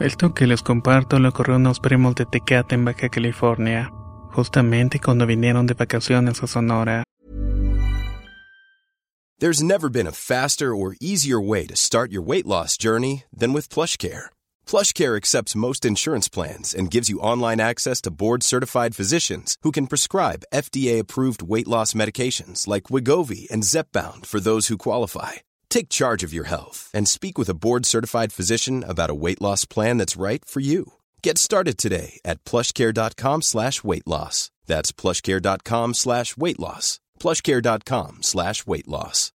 Esto que les comparto ocurrió a unos primos de Tecate en Baja California, justamente cuando vinieron de vacaciones a Sonora. There's never been a faster or easier way to start your weight loss journey than with PlushCare. PlushCare accepts most insurance plans and gives you online access to board-certified physicians who can prescribe FDA-approved weight loss medications like Wigovi and Zepbound for those who qualify. Take charge of your health and speak with a board-certified physician about a weight loss plan that's right for you. Get started today at plushcare.com slash weight loss. That's plushcare.com slash weight loss. plushcare.com slash weight loss.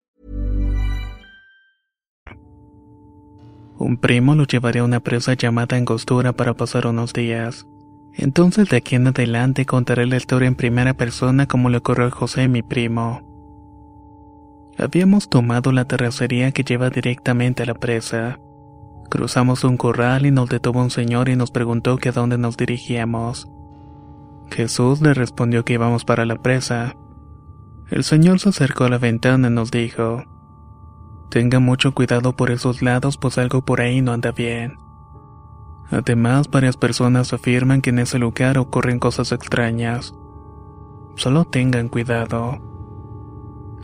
Un primo lo llevaría a una presa llamada Angostura para pasar unos días. Entonces de aquí en adelante contaré la historia en primera persona como le ocurrió a José, mi primo. Habíamos tomado la terracería que lleva directamente a la presa. Cruzamos un corral y nos detuvo un señor y nos preguntó que a dónde nos dirigíamos. Jesús le respondió que íbamos para la presa. El señor se acercó a la ventana y nos dijo, Tenga mucho cuidado por esos lados pues algo por ahí no anda bien. Además, varias personas afirman que en ese lugar ocurren cosas extrañas. Solo tengan cuidado.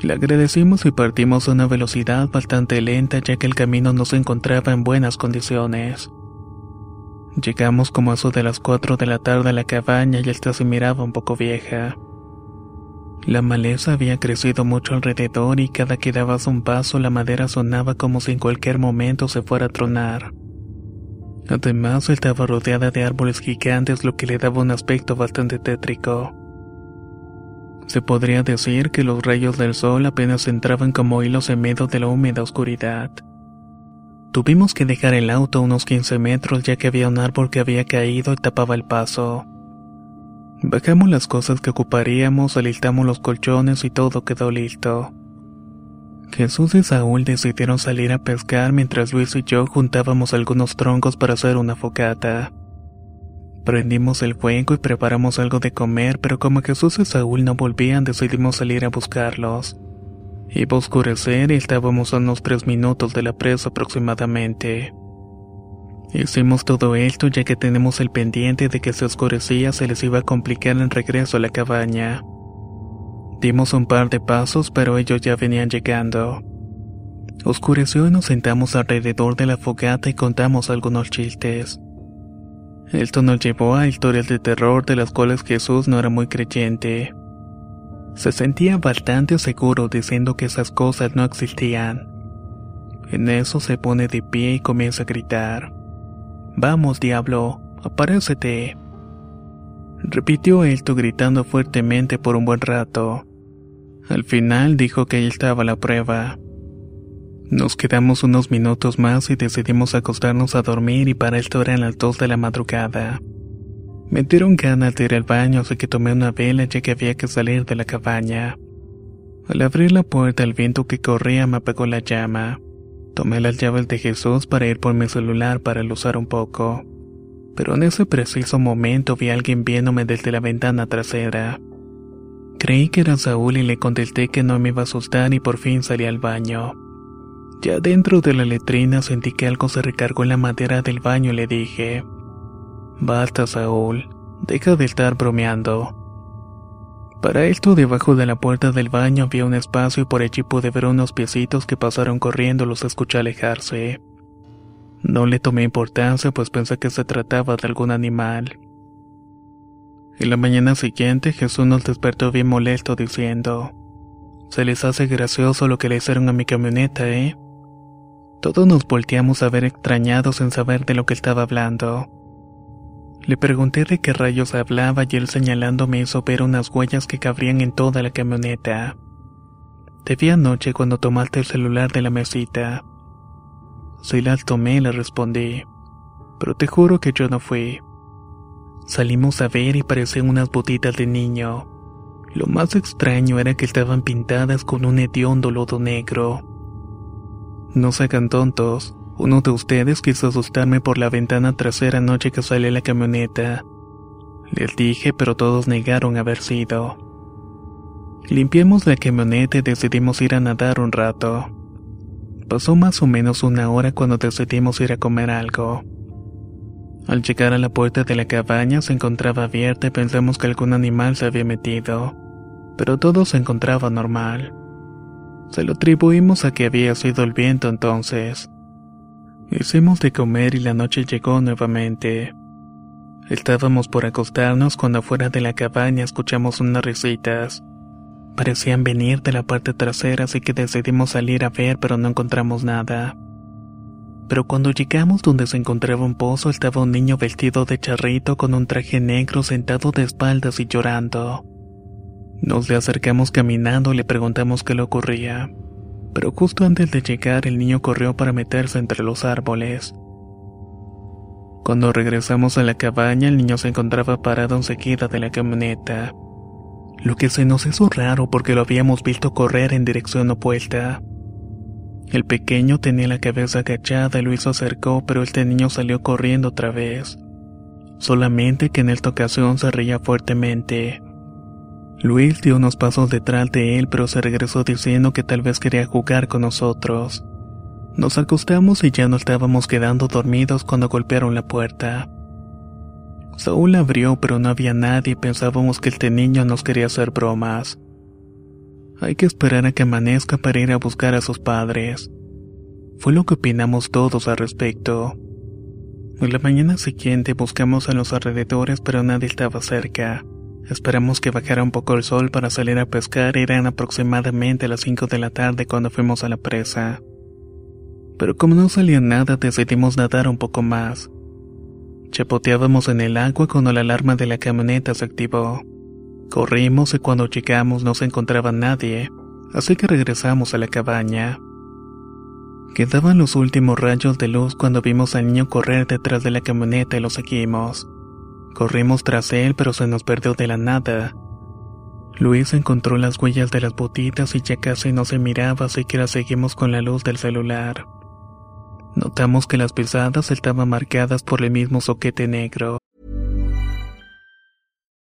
Le agradecimos y partimos a una velocidad bastante lenta ya que el camino no se encontraba en buenas condiciones. Llegamos como a eso de las 4 de la tarde a la cabaña y esta se miraba un poco vieja. La maleza había crecido mucho alrededor y cada que dabas un paso la madera sonaba como si en cualquier momento se fuera a tronar. Además estaba rodeada de árboles gigantes lo que le daba un aspecto bastante tétrico. Se podría decir que los rayos del sol apenas entraban como hilos en medio de la húmeda oscuridad. Tuvimos que dejar el auto unos 15 metros ya que había un árbol que había caído y tapaba el paso. Bajamos las cosas que ocuparíamos, alistamos los colchones y todo quedó listo. Jesús y Saúl decidieron salir a pescar mientras Luis y yo juntábamos algunos troncos para hacer una focata. Prendimos el fuego y preparamos algo de comer, pero como Jesús y Saúl no volvían, decidimos salir a buscarlos. Iba a oscurecer y estábamos a unos tres minutos de la presa aproximadamente. Hicimos todo esto ya que tenemos el pendiente de que si oscurecía se les iba a complicar el regreso a la cabaña. Dimos un par de pasos, pero ellos ya venían llegando. Oscureció y nos sentamos alrededor de la fogata y contamos algunos chistes. Esto nos llevó a historias de terror de las cuales Jesús no era muy creyente. Se sentía bastante seguro diciendo que esas cosas no existían. En eso se pone de pie y comienza a gritar. Vamos, diablo, aparécete. Repitió esto gritando fuertemente por un buen rato. Al final dijo que ahí estaba la prueba. Nos quedamos unos minutos más y decidimos acostarnos a dormir y para esto eran las dos de la madrugada. Me dieron ganas de ir al baño así que tomé una vela ya que había que salir de la cabaña. Al abrir la puerta el viento que corría me apagó la llama. Tomé las llaves de Jesús para ir por mi celular para usar un poco. Pero en ese preciso momento vi a alguien viéndome desde la ventana trasera. Creí que era Saúl y le contesté que no me iba a asustar y por fin salí al baño. Ya dentro de la letrina sentí que algo se recargó en la madera del baño y le dije, Basta, Saúl, deja de estar bromeando. Para esto, debajo de la puerta del baño había un espacio y por allí pude ver unos piecitos que pasaron corriendo, los escuché alejarse. No le tomé importancia pues pensé que se trataba de algún animal. En la mañana siguiente Jesús nos despertó bien molesto diciendo, Se les hace gracioso lo que le hicieron a mi camioneta, ¿eh? Todos nos volteamos a ver extrañados en saber de lo que estaba hablando. Le pregunté de qué rayos hablaba y él señalando me hizo ver unas huellas que cabrían en toda la camioneta. Te vi anoche cuando tomaste el celular de la mesita. Si las tomé, le respondí. Pero te juro que yo no fui. Salimos a ver y parecían unas botitas de niño. Lo más extraño era que estaban pintadas con un hediondo lodo negro. No se hagan tontos. Uno de ustedes quiso asustarme por la ventana trasera noche que sale la camioneta. Les dije, pero todos negaron haber sido. Limpiamos la camioneta y decidimos ir a nadar un rato. Pasó más o menos una hora cuando decidimos ir a comer algo. Al llegar a la puerta de la cabaña se encontraba abierta y pensamos que algún animal se había metido, pero todo se encontraba normal. Se lo atribuimos a que había sido el viento entonces. Hicimos de comer y la noche llegó nuevamente. Estábamos por acostarnos cuando afuera de la cabaña escuchamos unas risitas. Parecían venir de la parte trasera así que decidimos salir a ver pero no encontramos nada. Pero cuando llegamos donde se encontraba un pozo estaba un niño vestido de charrito con un traje negro sentado de espaldas y llorando. Nos le acercamos caminando y le preguntamos qué le ocurría. Pero justo antes de llegar el niño corrió para meterse entre los árboles. Cuando regresamos a la cabaña el niño se encontraba parado enseguida de la camioneta. Lo que se nos hizo raro porque lo habíamos visto correr en dirección opuesta. El pequeño tenía la cabeza agachada y Luis acercó, pero este niño salió corriendo otra vez. Solamente que en esta ocasión se reía fuertemente. Luis dio unos pasos detrás de él, pero se regresó diciendo que tal vez quería jugar con nosotros. Nos acostamos y ya no estábamos quedando dormidos cuando golpearon la puerta. Saúl abrió, pero no había nadie y pensábamos que este niño nos quería hacer bromas. Hay que esperar a que amanezca para ir a buscar a sus padres. Fue lo que opinamos todos al respecto. En la mañana siguiente buscamos a los alrededores pero nadie estaba cerca. Esperamos que bajara un poco el sol para salir a pescar. Eran aproximadamente las 5 de la tarde cuando fuimos a la presa. Pero como no salía nada decidimos nadar un poco más. Chapoteábamos en el agua cuando la alarma de la camioneta se activó. Corrimos y cuando llegamos no se encontraba nadie, así que regresamos a la cabaña. Quedaban los últimos rayos de luz cuando vimos al niño correr detrás de la camioneta y lo seguimos. Corrimos tras él pero se nos perdió de la nada. Luis encontró las huellas de las botitas y ya casi no se miraba así que la seguimos con la luz del celular. Notamos que las pisadas estaban marcadas por el mismo soquete negro.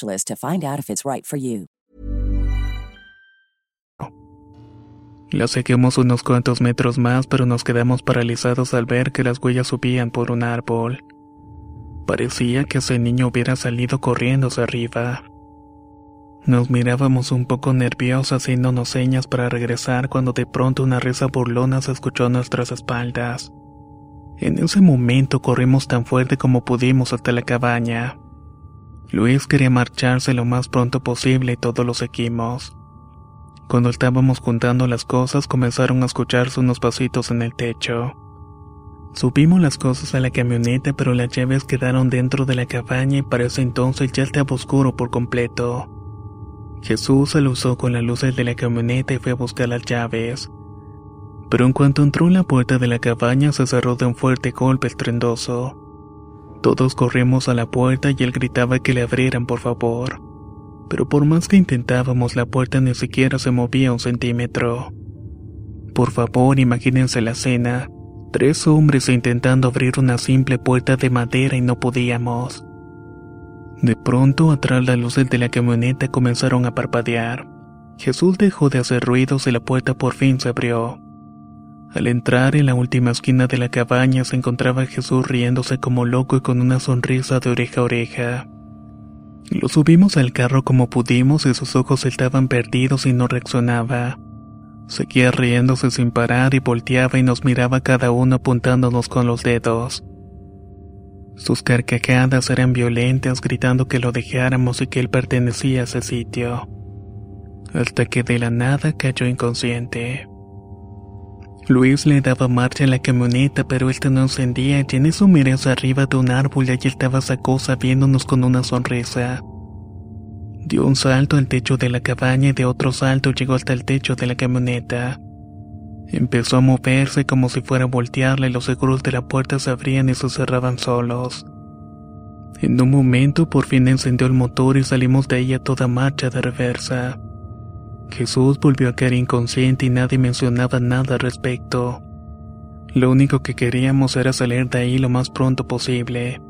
to find out if it's right. La seguimos unos cuantos metros más, pero nos quedamos paralizados al ver que las huellas subían por un árbol. Parecía que ese niño hubiera salido corriendo hacia arriba. Nos mirábamos un poco nerviosos haciéndonos señas para regresar cuando de pronto una risa burlona se escuchó a nuestras espaldas. En ese momento corrimos tan fuerte como pudimos hasta la cabaña. Luis quería marcharse lo más pronto posible y todos lo seguimos. Cuando estábamos juntando las cosas comenzaron a escucharse unos pasitos en el techo. Subimos las cosas a la camioneta pero las llaves quedaron dentro de la cabaña y para ese entonces ya estaba oscuro por completo. Jesús se lo usó con las luces de la camioneta y fue a buscar las llaves. Pero en cuanto entró en la puerta de la cabaña se cerró de un fuerte golpe estruendoso. Todos corrimos a la puerta y él gritaba que le abrieran por favor. Pero por más que intentábamos la puerta ni siquiera se movía un centímetro. Por favor, imagínense la escena. Tres hombres intentando abrir una simple puerta de madera y no podíamos. De pronto, atrás las luces de la camioneta comenzaron a parpadear. Jesús dejó de hacer ruidos y la puerta por fin se abrió. Al entrar en la última esquina de la cabaña se encontraba Jesús riéndose como loco y con una sonrisa de oreja a oreja. Lo subimos al carro como pudimos y sus ojos estaban perdidos y no reaccionaba. Seguía riéndose sin parar y volteaba y nos miraba cada uno apuntándonos con los dedos. Sus carcajadas eran violentas gritando que lo dejáramos y que él pertenecía a ese sitio. Hasta que de la nada cayó inconsciente. Luis le daba marcha a la camioneta, pero esta no encendía y en eso miré arriba de un árbol y allí estaba esa cosa viéndonos con una sonrisa. Dio un salto al techo de la cabaña y de otro salto llegó hasta el techo de la camioneta. Empezó a moverse como si fuera a voltearla y los seguros de la puerta se abrían y se cerraban solos. En un momento por fin encendió el motor y salimos de ahí a toda marcha de reversa. Jesús volvió a caer inconsciente y nadie mencionaba nada al respecto. Lo único que queríamos era salir de ahí lo más pronto posible.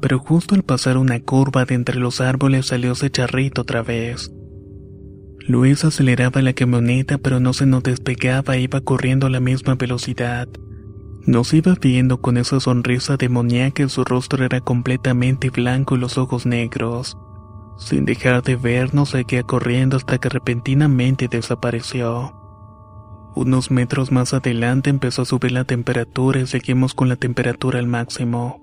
Pero justo al pasar una curva de entre los árboles salió ese charrito otra vez. Luis aceleraba la camioneta pero no se nos despegaba e iba corriendo a la misma velocidad. Nos iba viendo con esa sonrisa demoníaca su rostro era completamente blanco y los ojos negros. Sin dejar de vernos, seguía corriendo hasta que repentinamente desapareció. Unos metros más adelante empezó a subir la temperatura y seguimos con la temperatura al máximo.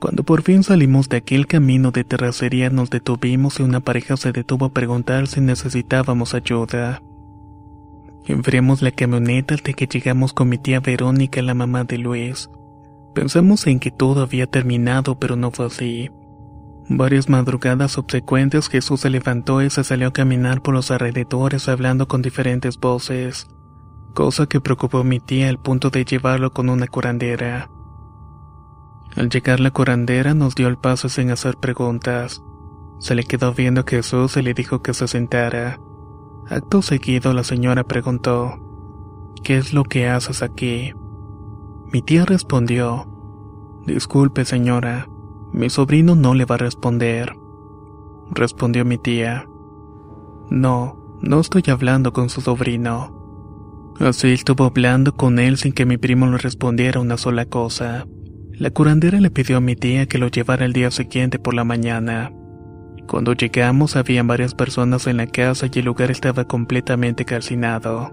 Cuando por fin salimos de aquel camino de terracería nos detuvimos y una pareja se detuvo a preguntar si necesitábamos ayuda. Enfriamos la camioneta hasta que llegamos con mi tía Verónica, la mamá de Luis. Pensamos en que todo había terminado, pero no fue así. Varias madrugadas subsecuentes Jesús se levantó y se salió a caminar por los alrededores hablando con diferentes voces, cosa que preocupó a mi tía al punto de llevarlo con una curandera. Al llegar la curandera nos dio el paso sin hacer preguntas. Se le quedó viendo a Jesús y le dijo que se sentara. Acto seguido la señora preguntó, ¿Qué es lo que haces aquí? Mi tía respondió, Disculpe señora, mi sobrino no le va a responder. Respondió mi tía. No, no estoy hablando con su sobrino. Así estuvo hablando con él sin que mi primo le respondiera una sola cosa. La curandera le pidió a mi tía que lo llevara el día siguiente por la mañana. Cuando llegamos había varias personas en la casa y el lugar estaba completamente calcinado.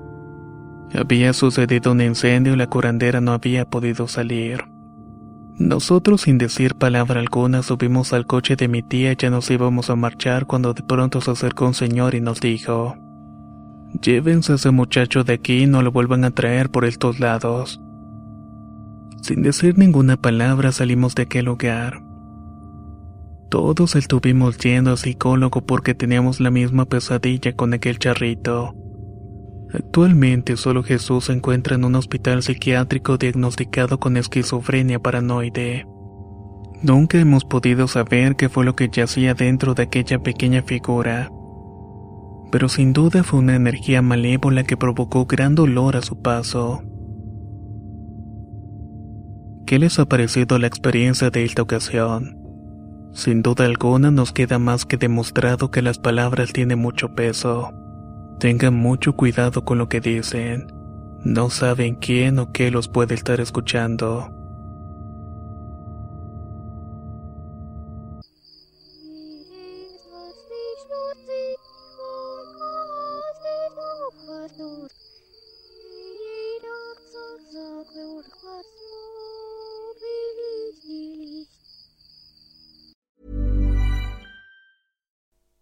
Había sucedido un incendio y la curandera no había podido salir. Nosotros sin decir palabra alguna subimos al coche de mi tía y ya nos íbamos a marchar cuando de pronto se acercó un señor y nos dijo, Llévense a ese muchacho de aquí y no lo vuelvan a traer por estos lados. Sin decir ninguna palabra salimos de aquel lugar. Todos estuvimos yendo al psicólogo porque teníamos la misma pesadilla con aquel charrito. Actualmente solo Jesús se encuentra en un hospital psiquiátrico diagnosticado con esquizofrenia paranoide. Nunca hemos podido saber qué fue lo que yacía dentro de aquella pequeña figura. Pero sin duda fue una energía malévola que provocó gran dolor a su paso. ¿Qué les ha parecido la experiencia de esta ocasión? Sin duda alguna nos queda más que demostrado que las palabras tienen mucho peso. Tengan mucho cuidado con lo que dicen. No saben quién o qué los puede estar escuchando.